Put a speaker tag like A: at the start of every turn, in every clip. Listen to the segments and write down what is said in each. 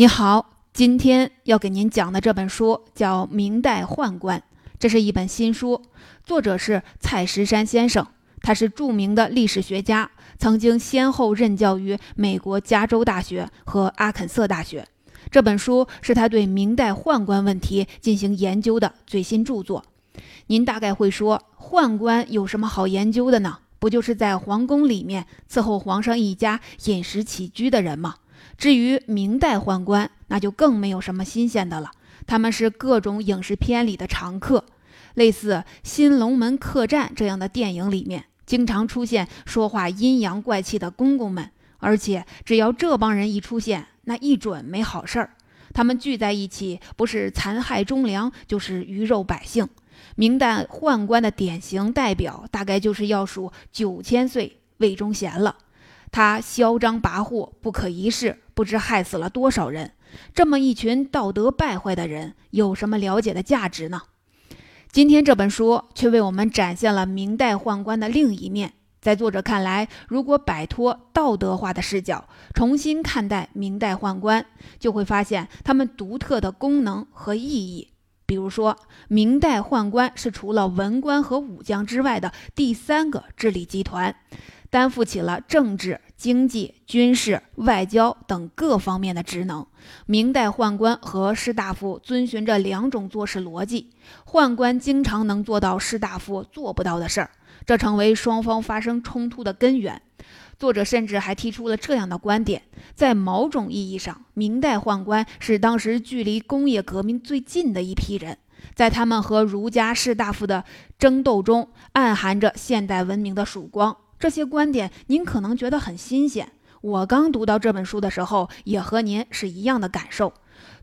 A: 你好，今天要给您讲的这本书叫《明代宦官》，这是一本新书，作者是蔡石山先生，他是著名的历史学家，曾经先后任教于美国加州大学和阿肯色大学。这本书是他对明代宦官问题进行研究的最新著作。您大概会说，宦官有什么好研究的呢？不就是在皇宫里面伺候皇上一家饮食起居的人吗？至于明代宦官，那就更没有什么新鲜的了。他们是各种影视片里的常客，类似《新龙门客栈》这样的电影里面，经常出现说话阴阳怪气的公公们。而且，只要这帮人一出现，那一准没好事儿。他们聚在一起，不是残害忠良，就是鱼肉百姓。明代宦官的典型代表，大概就是要数九千岁魏忠贤了。他嚣张跋扈，不可一世。不知害死了多少人，这么一群道德败坏的人，有什么了解的价值呢？今天这本书却为我们展现了明代宦官的另一面。在作者看来，如果摆脱道德化的视角，重新看待明代宦官，就会发现他们独特的功能和意义。比如说，明代宦官是除了文官和武将之外的第三个治理集团。担负起了政治、经济、军事、外交等各方面的职能。明代宦官和士大夫遵循着两种做事逻辑，宦官经常能做到士大夫做不到的事儿，这成为双方发生冲突的根源。作者甚至还提出了这样的观点：在某种意义上，明代宦官是当时距离工业革命最近的一批人，在他们和儒家士大夫的争斗中，暗含着现代文明的曙光。这些观点您可能觉得很新鲜，我刚读到这本书的时候也和您是一样的感受。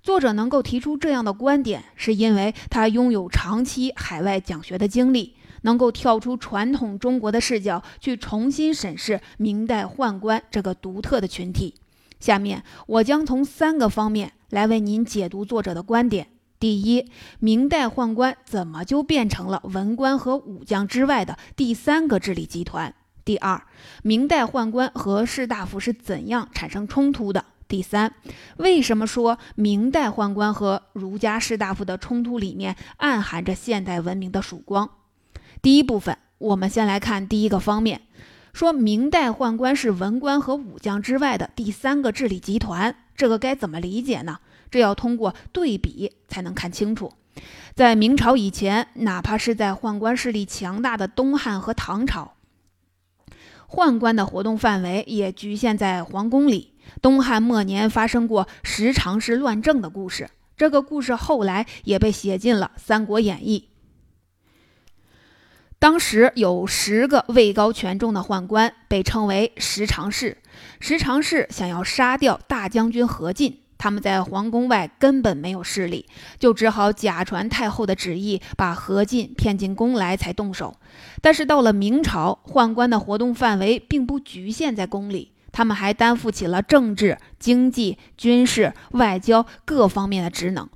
A: 作者能够提出这样的观点，是因为他拥有长期海外讲学的经历，能够跳出传统中国的视角去重新审视明代宦官这个独特的群体。下面我将从三个方面来为您解读作者的观点：第一，明代宦官怎么就变成了文官和武将之外的第三个治理集团？第二，明代宦官和士大夫是怎样产生冲突的？第三，为什么说明代宦官和儒家士大夫的冲突里面暗含着现代文明的曙光？第一部分，我们先来看第一个方面，说明代宦官是文官和武将之外的第三个治理集团，这个该怎么理解呢？这要通过对比才能看清楚。在明朝以前，哪怕是在宦官势力强大的东汉和唐朝。宦官的活动范围也局限在皇宫里。东汉末年发生过十常侍乱政的故事，这个故事后来也被写进了《三国演义》。当时有十个位高权重的宦官，被称为十常侍。十常侍想要杀掉大将军何进。他们在皇宫外根本没有势力，就只好假传太后的旨意，把何进骗进宫来才动手。但是到了明朝，宦官的活动范围并不局限在宫里，他们还担负起了政治、经济、军事、外交各方面的职能。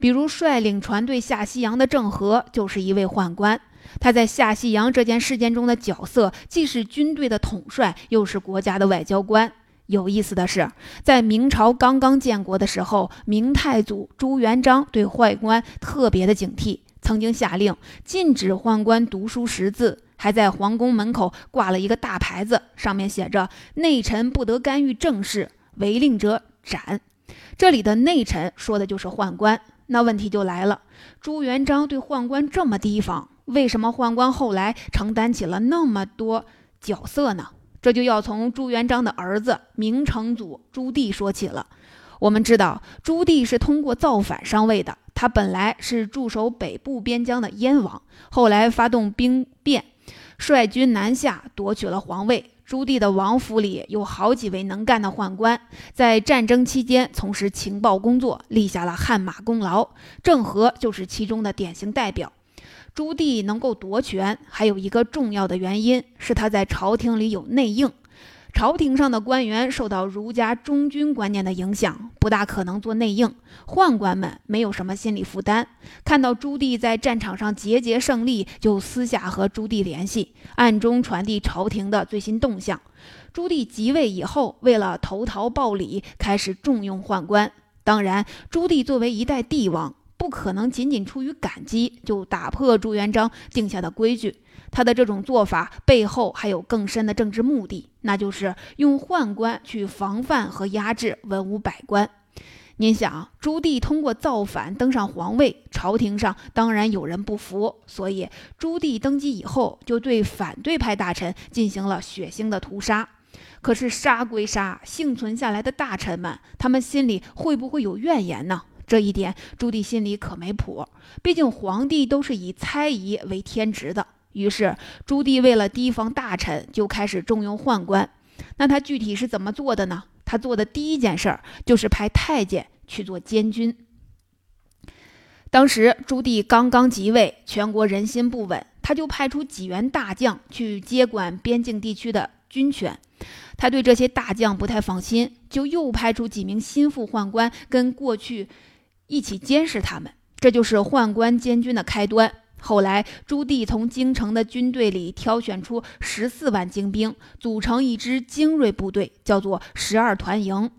A: 比如率领船队下西洋的郑和就是一位宦官，他在下西洋这件事件中的角色，既是军队的统帅，又是国家的外交官。有意思的是，在明朝刚刚建国的时候，明太祖朱元璋对宦官特别的警惕，曾经下令禁止宦官读书识字，还在皇宫门口挂了一个大牌子，上面写着“内臣不得干预政事，违令者斩”。这里的内臣说的就是宦官。那问题就来了，朱元璋对宦官这么提防，为什么宦官后来承担起了那么多角色呢？这就要从朱元璋的儿子明成祖朱棣说起了。我们知道，朱棣是通过造反上位的。他本来是驻守北部边疆的燕王，后来发动兵变，率军南下，夺取了皇位。朱棣的王府里有好几位能干的宦官，在战争期间从事情报工作，立下了汗马功劳。郑和就是其中的典型代表。朱棣能够夺权，还有一个重要的原因是他在朝廷里有内应。朝廷上的官员受到儒家忠君观念的影响，不大可能做内应。宦官们没有什么心理负担，看到朱棣在战场上节节胜利，就私下和朱棣联系，暗中传递朝廷的最新动向。朱棣即位以后，为了投桃报李，开始重用宦官。当然，朱棣作为一代帝王，不可能仅仅出于感激就打破朱元璋定下的规矩。他的这种做法背后还有更深的政治目的，那就是用宦官去防范和压制文武百官。您想，朱棣通过造反登上皇位，朝廷上当然有人不服，所以朱棣登基以后就对反对派大臣进行了血腥的屠杀。可是杀归杀，幸存下来的大臣们，他们心里会不会有怨言呢？这一点朱棣心里可没谱。毕竟皇帝都是以猜疑为天职的。于是朱棣为了提防大臣，就开始重用宦官。那他具体是怎么做的呢？他做的第一件事儿就是派太监去做监军。当时朱棣刚刚即位，全国人心不稳，他就派出几员大将去接管边境地区的军权。他对这些大将不太放心，就又派出几名心腹宦官跟过去一起监视他们。这就是宦官监军的开端。后来，朱棣从京城的军队里挑选出十四万精兵，组成一支精锐部队，叫做十二团营。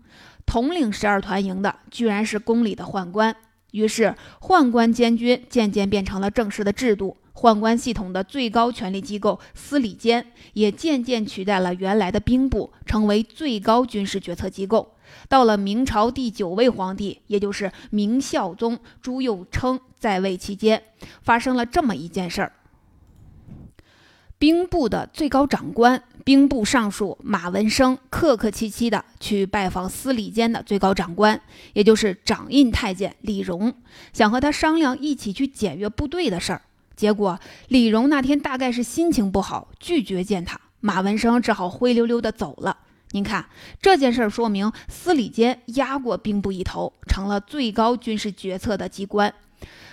A: 统领十二团营的，居然是宫里的宦官。于是，宦官监军渐渐变成了正式的制度。宦官系统的最高权力机构司礼监也渐渐取代了原来的兵部，成为最高军事决策机构。到了明朝第九位皇帝，也就是明孝宗朱佑樘在位期间，发生了这么一件事儿：兵部的最高长官、兵部尚书马文生客客气气的去拜访司礼监的最高长官，也就是掌印太监李荣，想和他商量一起去检阅部队的事儿。结果李荣那天大概是心情不好，拒绝见他，马文生只好灰溜溜的走了。您看这件事儿，说明司礼监压过兵部一头，成了最高军事决策的机关。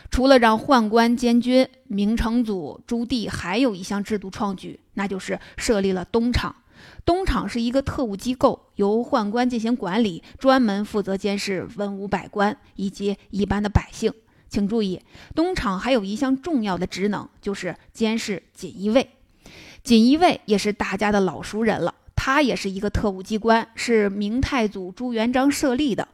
A: 除了让宦官监军，明成祖朱棣还有一项制度创举，那就是设立了东厂。东厂是一个特务机构，由宦官进行管理，专门负责监视文武百官以及一般的百姓。请注意，东厂还有一项重要的职能，就是监视锦衣卫。锦衣卫也是大家的老熟人了。他也是一个特务机关，是明太祖朱元璋设立的。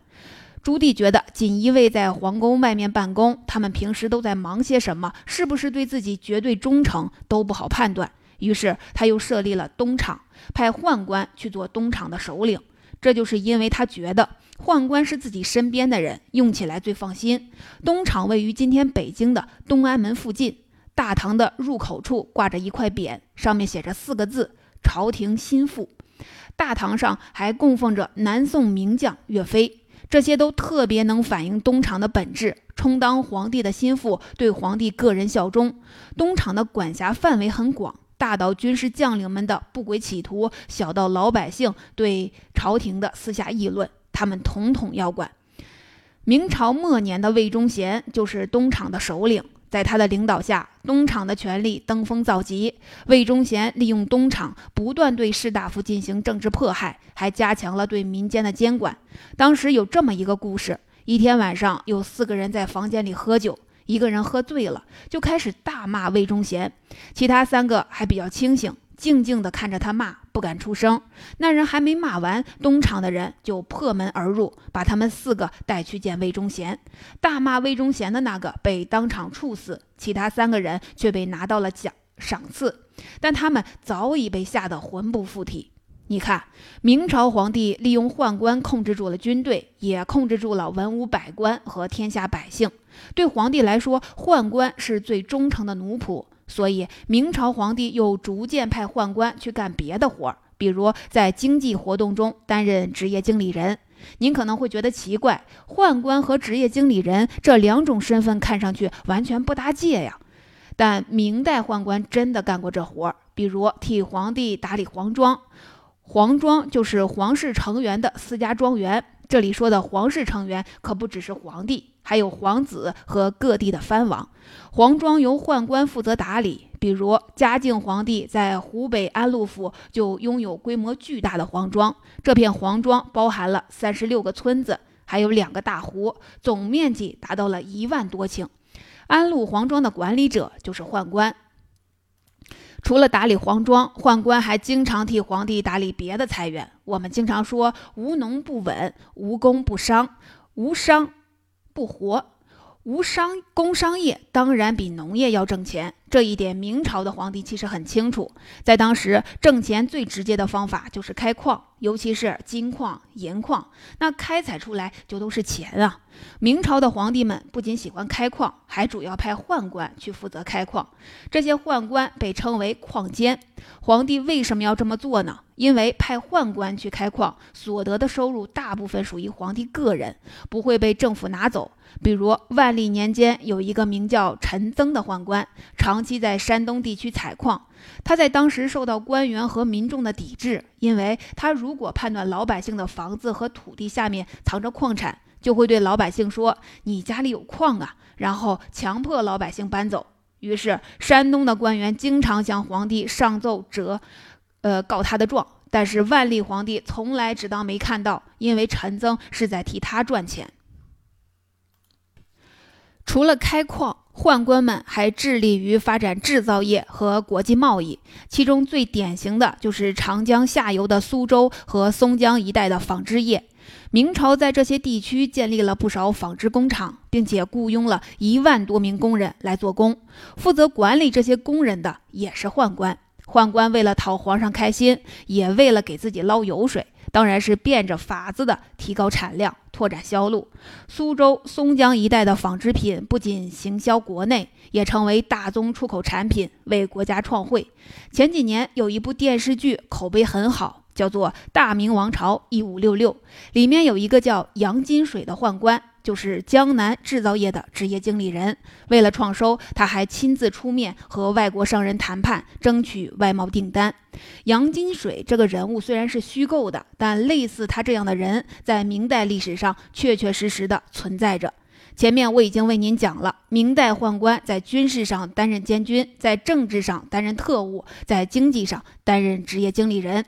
A: 朱棣觉得锦衣卫在皇宫外面办公，他们平时都在忙些什么，是不是对自己绝对忠诚都不好判断。于是他又设立了东厂，派宦官去做东厂的首领。这就是因为他觉得宦官是自己身边的人，用起来最放心。东厂位于今天北京的东安门附近，大堂的入口处挂着一块匾，上面写着四个字：朝廷心腹。大堂上还供奉着南宋名将岳飞，这些都特别能反映东厂的本质，充当皇帝的心腹，对皇帝个人效忠。东厂的管辖范围很广，大到军事将领们的不轨企图，小到老百姓对朝廷的私下议论，他们统统要管。明朝末年的魏忠贤就是东厂的首领。在他的领导下，东厂的权力登峰造极。魏忠贤利用东厂，不断对士大夫进行政治迫害，还加强了对民间的监管。当时有这么一个故事：一天晚上，有四个人在房间里喝酒，一个人喝醉了，就开始大骂魏忠贤，其他三个还比较清醒。静静地看着他骂，不敢出声。那人还没骂完，东厂的人就破门而入，把他们四个带去见魏忠贤。大骂魏忠贤的那个被当场处死，其他三个人却被拿到了奖赏赐，但他们早已被吓得魂不附体。你看，明朝皇帝利用宦官控制住了军队，也控制住了文武百官和天下百姓。对皇帝来说，宦官是最忠诚的奴仆。所以，明朝皇帝又逐渐派宦官去干别的活儿，比如在经济活动中担任职业经理人。您可能会觉得奇怪，宦官和职业经理人这两种身份看上去完全不搭界呀。但明代宦官真的干过这活儿，比如替皇帝打理皇庄。皇庄就是皇室成员的私家庄园。这里说的皇室成员可不只是皇帝，还有皇子和各地的藩王。皇庄由宦官负责打理，比如嘉靖皇帝在湖北安陆府就拥有规模巨大的皇庄，这片皇庄包含了三十六个村子，还有两个大湖，总面积达到了一万多顷。安陆皇庄的管理者就是宦官。除了打理皇庄，宦官还经常替皇帝打理别的财源。我们经常说“无农不稳，无工不商”。无商不活。无商工商业当然比农业要挣钱，这一点明朝的皇帝其实很清楚。在当时，挣钱最直接的方法就是开矿，尤其是金矿、银矿，那开采出来就都是钱啊。明朝的皇帝们不仅喜欢开矿，还主要派宦官去负责开矿。这些宦官被称为矿监。皇帝为什么要这么做呢？因为派宦官去开矿，所得的收入大部分属于皇帝个人，不会被政府拿走。比如万历年间，有一个名叫陈增的宦官，长期在山东地区采矿。他在当时受到官员和民众的抵制，因为他如果判断老百姓的房子和土地下面藏着矿产，就会对老百姓说：“你家里有矿啊！”然后强迫老百姓搬走。于是，山东的官员经常向皇帝上奏折，呃，告他的状。但是万历皇帝从来只当没看到，因为陈增是在替他赚钱。除了开矿，宦官们还致力于发展制造业和国际贸易。其中最典型的就是长江下游的苏州和松江一带的纺织业。明朝在这些地区建立了不少纺织工厂，并且雇佣了一万多名工人来做工。负责管理这些工人的也是宦官。宦官为了讨皇上开心，也为了给自己捞油水。当然是变着法子的提高产量，拓展销路。苏州、松江一带的纺织品不仅行销国内，也成为大宗出口产品，为国家创汇。前几年有一部电视剧口碑很好，叫做《大明王朝一五六六》，里面有一个叫杨金水的宦官。就是江南制造业的职业经理人，为了创收，他还亲自出面和外国商人谈判，争取外贸订单。杨金水这个人物虽然是虚构的，但类似他这样的人，在明代历史上确确实实的存在着。前面我已经为您讲了，明代宦官在军事上担任监军，在政治上担任特务，在经济上担任职业经理人。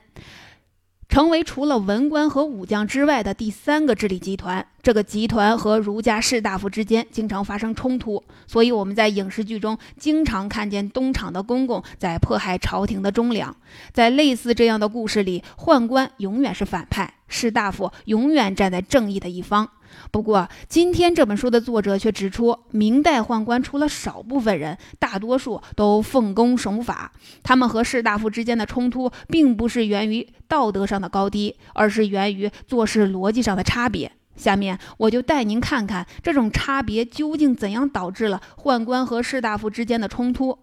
A: 成为除了文官和武将之外的第三个治理集团。这个集团和儒家士大夫之间经常发生冲突，所以我们在影视剧中经常看见东厂的公公在迫害朝廷的忠良。在类似这样的故事里，宦官永远是反派，士大夫永远站在正义的一方。不过，今天这本书的作者却指出，明代宦官除了少部分人，大多数都奉公守法。他们和士大夫之间的冲突，并不是源于道德上的高低，而是源于做事逻辑上的差别。下面我就带您看看这种差别究竟怎样导致了宦官和士大夫之间的冲突。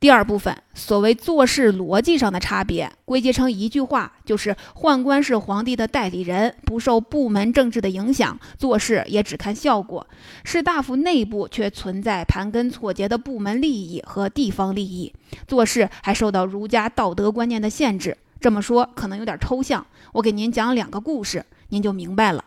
A: 第二部分，所谓做事逻辑上的差别，归结成一句话，就是宦官是皇帝的代理人，不受部门政治的影响，做事也只看效果；士大夫内部却存在盘根错节的部门利益和地方利益，做事还受到儒家道德观念的限制。这么说可能有点抽象，我给您讲两个故事，您就明白了。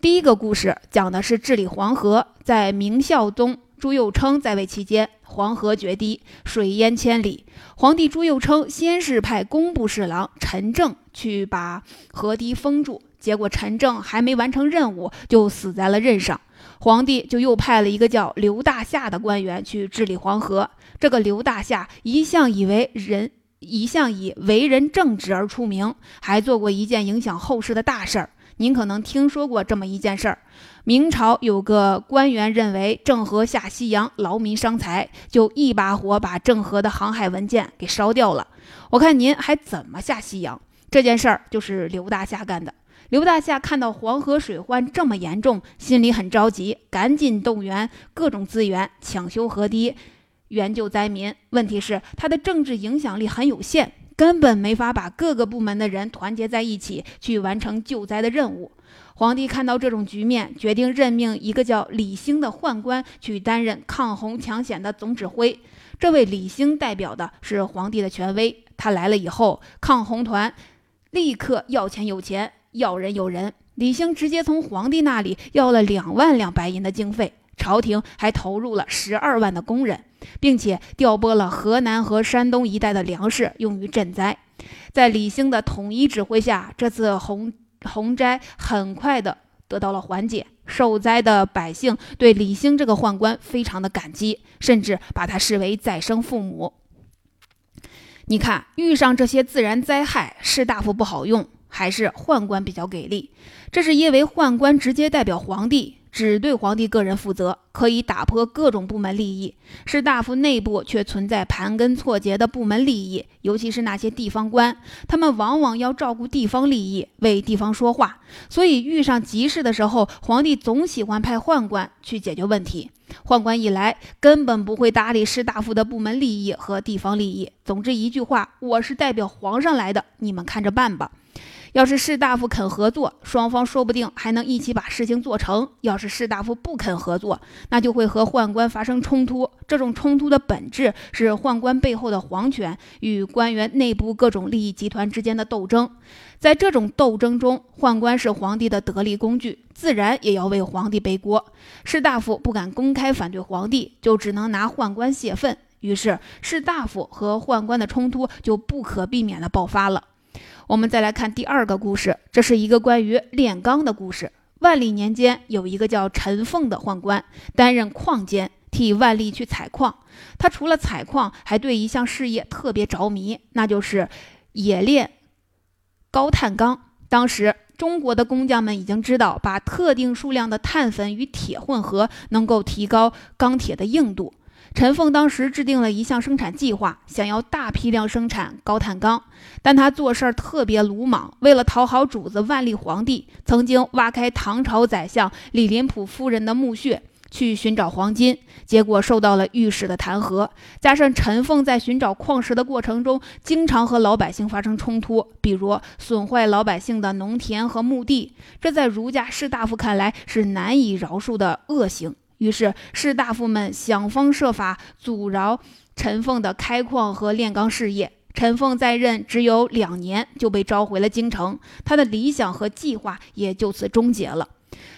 A: 第一个故事讲的是治理黄河，在明孝宗。朱佑樘在位期间，黄河决堤，水淹千里。皇帝朱佑樘先是派工部侍郎陈政去把河堤封住，结果陈政还没完成任务就死在了任上。皇帝就又派了一个叫刘大夏的官员去治理黄河。这个刘大夏一向以为人，一向以为人正直而出名，还做过一件影响后世的大事儿。您可能听说过这么一件事儿：明朝有个官员认为郑和下西洋劳民伤财，就一把火把郑和的航海文件给烧掉了。我看您还怎么下西洋？这件事儿就是刘大夏干的。刘大夏看到黄河水患这么严重，心里很着急，赶紧动员各种资源抢修河堤，援救灾民。问题是他的政治影响力很有限。根本没法把各个部门的人团结在一起去完成救灾的任务。皇帝看到这种局面，决定任命一个叫李兴的宦官去担任抗洪抢险的总指挥。这位李兴代表的是皇帝的权威。他来了以后，抗洪团立刻要钱有钱，要人有人。李兴直接从皇帝那里要了两万两白银的经费。朝廷还投入了十二万的工人，并且调拨了河南和山东一带的粮食用于赈灾。在李兴的统一指挥下，这次洪洪灾很快的得到了缓解。受灾的百姓对李兴这个宦官非常的感激，甚至把他视为再生父母。你看，遇上这些自然灾害，士大夫不好用。还是宦官比较给力？这是因为宦官直接代表皇帝。只对皇帝个人负责，可以打破各种部门利益。士大夫内部却存在盘根错节的部门利益，尤其是那些地方官，他们往往要照顾地方利益，为地方说话。所以遇上急事的时候，皇帝总喜欢派宦官去解决问题。宦官一来，根本不会搭理士大夫的部门利益和地方利益。总之一句话，我是代表皇上来的，你们看着办吧。要是士大夫肯合作，双方说不定还能一起把事情做成；要是士大夫不肯合作，那就会和宦官发生冲突。这种冲突的本质是宦官背后的皇权与官员内部各种利益集团之间的斗争。在这种斗争中，宦官是皇帝的得力工具，自然也要为皇帝背锅。士大夫不敢公开反对皇帝，就只能拿宦官泄愤。于是，士大夫和宦官的冲突就不可避免地爆发了。我们再来看第二个故事，这是一个关于炼钢的故事。万历年间，有一个叫陈凤的宦官，担任矿监，替万历去采矿。他除了采矿，还对一项事业特别着迷，那就是冶炼高碳钢。当时，中国的工匠们已经知道，把特定数量的碳粉与铁混合，能够提高钢铁的硬度。陈凤当时制定了一项生产计划，想要大批量生产高碳钢，但他做事儿特别鲁莽。为了讨好主子万历皇帝，曾经挖开唐朝宰相李林甫夫人的墓穴去寻找黄金，结果受到了御史的弹劾。加上陈凤在寻找矿石的过程中，经常和老百姓发生冲突，比如损坏老百姓的农田和墓地，这在儒家士大夫看来是难以饶恕的恶行。于是士大夫们想方设法阻挠陈凤的开矿和炼钢事业。陈凤在任只有两年，就被召回了京城，他的理想和计划也就此终结了。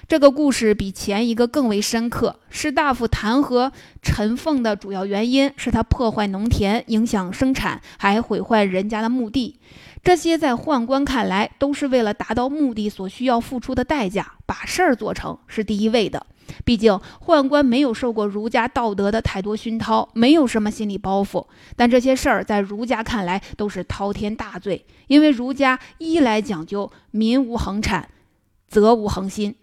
A: 这个故事比前一个更为深刻。士大夫弹劾陈凤的主要原因是他破坏农田，影响生产，还毁坏人家的墓地。这些在宦官看来，都是为了达到目的所需要付出的代价，把事儿做成是第一位的。毕竟宦官没有受过儒家道德的太多熏陶，没有什么心理包袱。但这些事儿在儒家看来都是滔天大罪，因为儒家一来讲究民无恒产，则无恒心，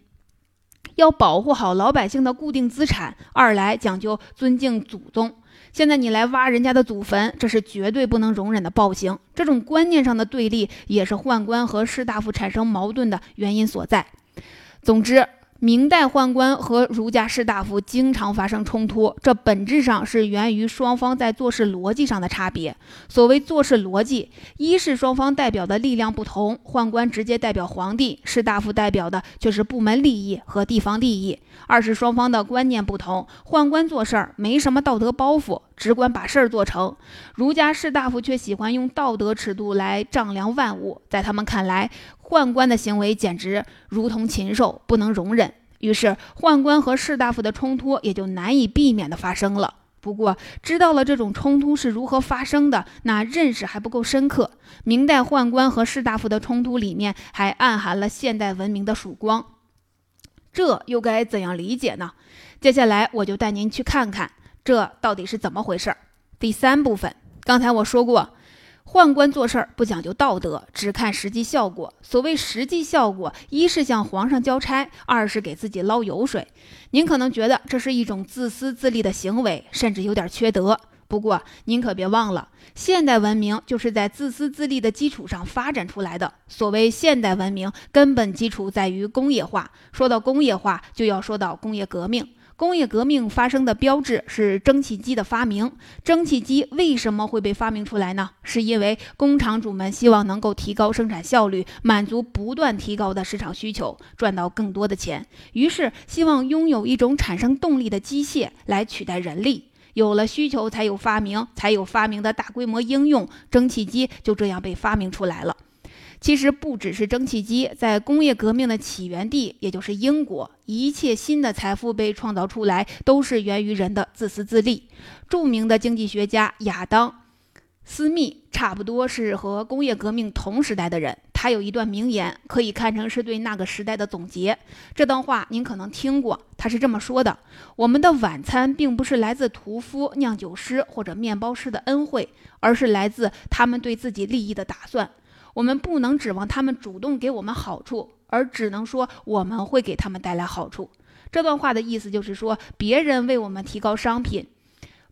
A: 要保护好老百姓的固定资产；二来讲究尊敬祖宗。现在你来挖人家的祖坟，这是绝对不能容忍的暴行。这种观念上的对立，也是宦官和士大夫产生矛盾的原因所在。总之。明代宦官和儒家士大夫经常发生冲突，这本质上是源于双方在做事逻辑上的差别。所谓做事逻辑，一是双方代表的力量不同，宦官直接代表皇帝，士大夫代表的却是部门利益和地方利益；二是双方的观念不同，宦官做事儿没什么道德包袱，只管把事儿做成；儒家士大夫却喜欢用道德尺度来丈量万物，在他们看来。宦官的行为简直如同禽兽，不能容忍。于是，宦官和士大夫的冲突也就难以避免地发生了。不过，知道了这种冲突是如何发生的，那认识还不够深刻。明代宦官和士大夫的冲突里面还暗含了现代文明的曙光，这又该怎样理解呢？接下来，我就带您去看看这到底是怎么回事。第三部分，刚才我说过。宦官做事儿不讲究道德，只看实际效果。所谓实际效果，一是向皇上交差，二是给自己捞油水。您可能觉得这是一种自私自利的行为，甚至有点缺德。不过您可别忘了，现代文明就是在自私自利的基础上发展出来的。所谓现代文明，根本基础在于工业化。说到工业化，就要说到工业革命。工业革命发生的标志是蒸汽机的发明。蒸汽机为什么会被发明出来呢？是因为工厂主们希望能够提高生产效率，满足不断提高的市场需求，赚到更多的钱。于是希望拥有一种产生动力的机械来取代人力。有了需求，才有发明，才有发明的大规模应用。蒸汽机就这样被发明出来了。其实不只是蒸汽机，在工业革命的起源地，也就是英国，一切新的财富被创造出来，都是源于人的自私自利。著名的经济学家亚当·斯密差不多是和工业革命同时代的人，他有一段名言，可以看成是对那个时代的总结。这段话您可能听过，他是这么说的：“我们的晚餐并不是来自屠夫、酿酒师或者面包师的恩惠，而是来自他们对自己利益的打算。”我们不能指望他们主动给我们好处，而只能说我们会给他们带来好处。这段话的意思就是说，别人为我们提高商品，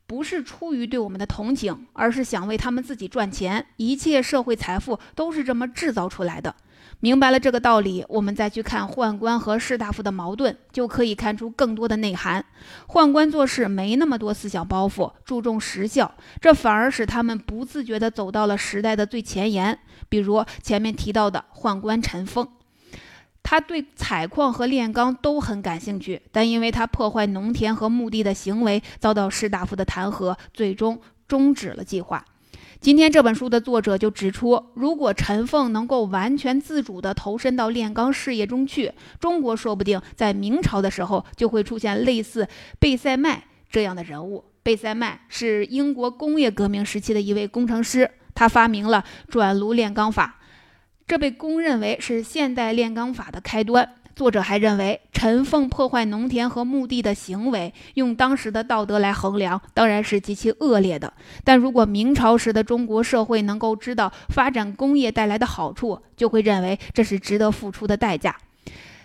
A: 不是出于对我们的同情，而是想为他们自己赚钱。一切社会财富都是这么制造出来的。明白了这个道理，我们再去看宦官和士大夫的矛盾，就可以看出更多的内涵。宦官做事没那么多思想包袱，注重实效，这反而使他们不自觉地走到了时代的最前沿。比如前面提到的宦官陈凤，他对采矿和炼钢都很感兴趣，但因为他破坏农田和墓地的行为遭到士大夫的弹劾，最终终止了计划。今天这本书的作者就指出，如果陈凤能够完全自主地投身到炼钢事业中去，中国说不定在明朝的时候就会出现类似贝塞麦这样的人物。贝塞麦是英国工业革命时期的一位工程师，他发明了转炉炼钢法，这被公认为是现代炼钢法的开端。作者还认为，陈凤破坏农田和墓地的行为，用当时的道德来衡量，当然是极其恶劣的。但如果明朝时的中国社会能够知道发展工业带来的好处，就会认为这是值得付出的代价。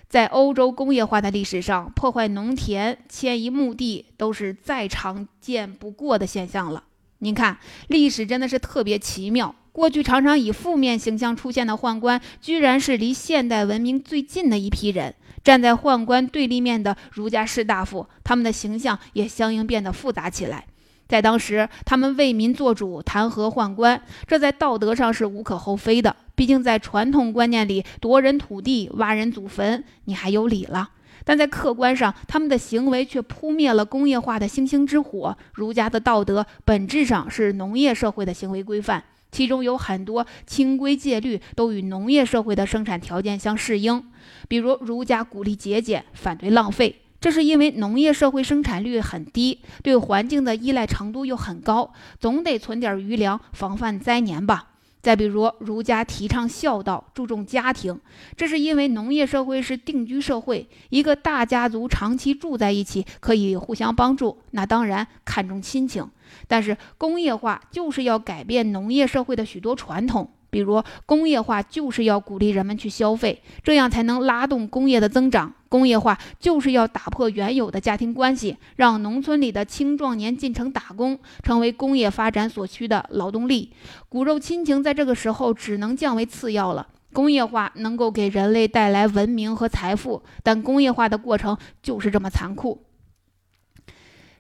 A: 在欧洲工业化的历史上，破坏农田、迁移墓地都是再常见不过的现象了。您看，历史真的是特别奇妙。过去常常以负面形象出现的宦官，居然是离现代文明最近的一批人。站在宦官对立面的儒家士大夫，他们的形象也相应变得复杂起来。在当时，他们为民做主，弹劾宦官，这在道德上是无可厚非的。毕竟在传统观念里，夺人土地、挖人祖坟，你还有理了。但在客观上，他们的行为却扑灭了工业化的星星之火。儒家的道德本质上是农业社会的行为规范。其中有很多清规戒律都与农业社会的生产条件相适应，比如儒家鼓励节俭，反对浪费，这是因为农业社会生产率很低，对环境的依赖程度又很高，总得存点余粮防范灾年吧。再比如，儒家提倡孝道，注重家庭，这是因为农业社会是定居社会，一个大家族长期住在一起，可以互相帮助，那当然看重亲情。但是工业化就是要改变农业社会的许多传统。比如，工业化就是要鼓励人们去消费，这样才能拉动工业的增长。工业化就是要打破原有的家庭关系，让农村里的青壮年进城打工，成为工业发展所需的劳动力。骨肉亲情在这个时候只能降为次要了。工业化能够给人类带来文明和财富，但工业化的过程就是这么残酷。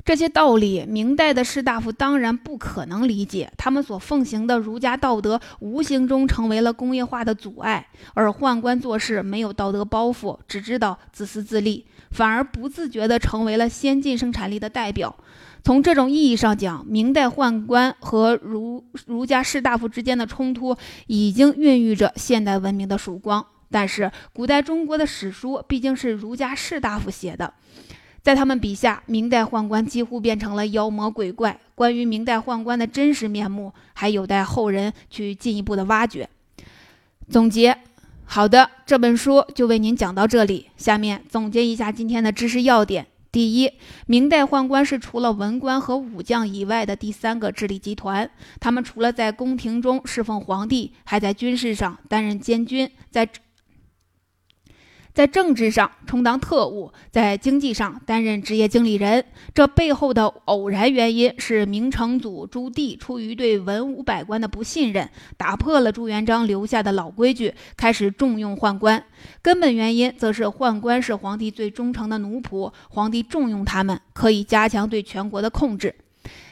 A: 这些道理，明代的士大夫当然不可能理解。他们所奉行的儒家道德，无形中成为了工业化的阻碍。而宦官做事没有道德包袱，只知道自私自利，反而不自觉地成为了先进生产力的代表。从这种意义上讲，明代宦官和儒儒家士大夫之间的冲突，已经孕育着现代文明的曙光。但是，古代中国的史书毕竟是儒家士大夫写的。在他们笔下，明代宦官几乎变成了妖魔鬼怪。关于明代宦官的真实面目，还有待后人去进一步的挖掘。总结，好的，这本书就为您讲到这里。下面总结一下今天的知识要点：第一，明代宦官是除了文官和武将以外的第三个势力集团。他们除了在宫廷中侍奉皇帝，还在军事上担任监军，在。在政治上充当特务，在经济上担任职业经理人。这背后的偶然原因是明成祖朱棣出于对文武百官的不信任，打破了朱元璋留下的老规矩，开始重用宦官。根本原因则是宦官是皇帝最忠诚的奴仆，皇帝重用他们，可以加强对全国的控制。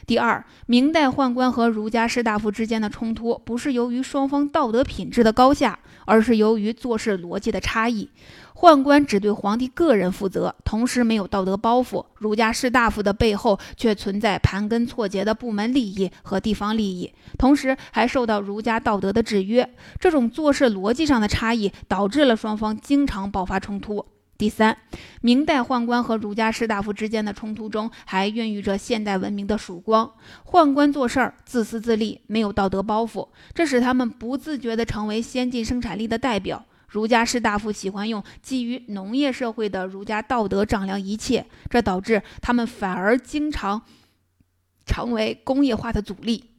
A: 第二，明代宦官和儒家士大夫之间的冲突，不是由于双方道德品质的高下，而是由于做事逻辑的差异。宦官只对皇帝个人负责，同时没有道德包袱；儒家士大夫的背后却存在盘根错节的部门利益和地方利益，同时还受到儒家道德的制约。这种做事逻辑上的差异，导致了双方经常爆发冲突。第三，明代宦官和儒家士大夫之间的冲突中，还孕育着现代文明的曙光。宦官做事儿自私自利，没有道德包袱，这使他们不自觉地成为先进生产力的代表。儒家士大夫喜欢用基于农业社会的儒家道德丈量一切，这导致他们反而经常成为工业化的阻力。